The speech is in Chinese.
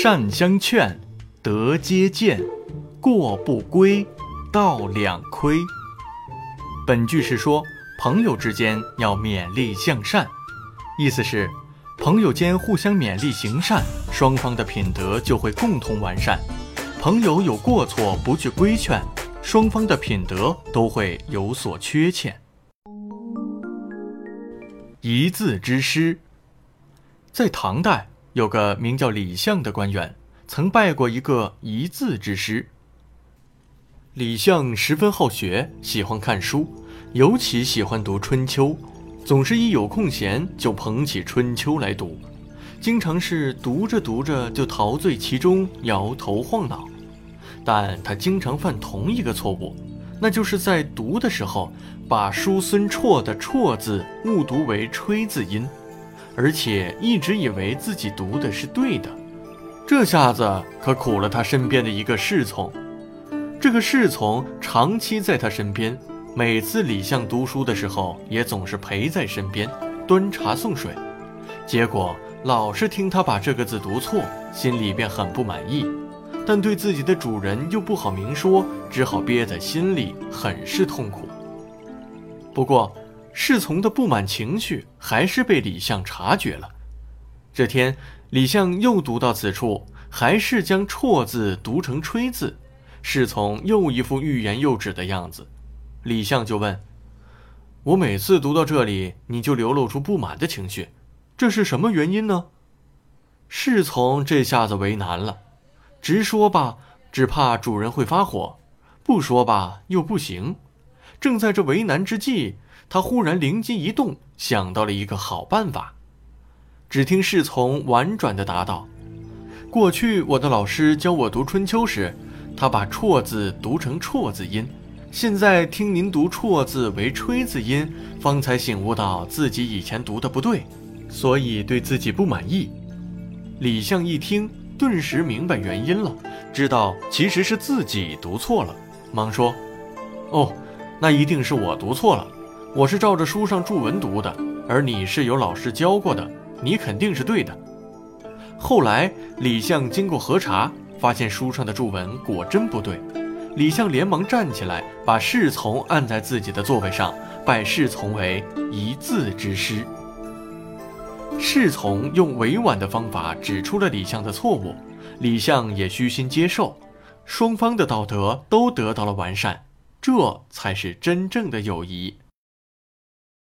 善相劝，德皆见；过不归，道两亏。本句是说，朋友之间要勉励向善，意思是，朋友间互相勉励行善，双方的品德就会共同完善。朋友有过错不去规劝，双方的品德都会有所缺欠。一字之师，在唐代有个名叫李相的官员，曾拜过一个一字之师。李相十分好学，喜欢看书，尤其喜欢读《春秋》，总是一有空闲就捧起《春秋》来读，经常是读着读着就陶醉其中，摇头晃脑。但他经常犯同一个错误，那就是在读的时候把叔孙绰的“绰”字误读为“吹”字音，而且一直以为自己读的是对的。这下子可苦了他身边的一个侍从。这个侍从长期在他身边，每次李相读书的时候，也总是陪在身边，端茶送水。结果老是听他把这个字读错，心里便很不满意，但对自己的主人又不好明说，只好憋在心里，很是痛苦。不过，侍从的不满情绪还是被李相察觉了。这天，李相又读到此处，还是将“绰”字读成“吹”字。侍从又一副欲言又止的样子，李相就问：“我每次读到这里，你就流露出不满的情绪，这是什么原因呢？”侍从这下子为难了，直说吧，只怕主人会发火；不说吧，又不行。正在这为难之际，他忽然灵机一动，想到了一个好办法。只听侍从婉转地答道：“过去我的老师教我读《春秋》时。”他把“绰”字读成“绰”字音，现在听您读“绰”字为“吹”字音，方才醒悟到自己以前读的不对，所以对自己不满意。李相一听，顿时明白原因了，知道其实是自己读错了，忙说：“哦，那一定是我读错了，我是照着书上注文读的，而你是有老师教过的，你肯定是对的。”后来李相经过核查。发现书上的注文果真不对，李相连忙站起来，把侍从按在自己的座位上，拜侍从为一字之师。侍从用委婉的方法指出了李相的错误，李相也虚心接受，双方的道德都得到了完善，这才是真正的友谊。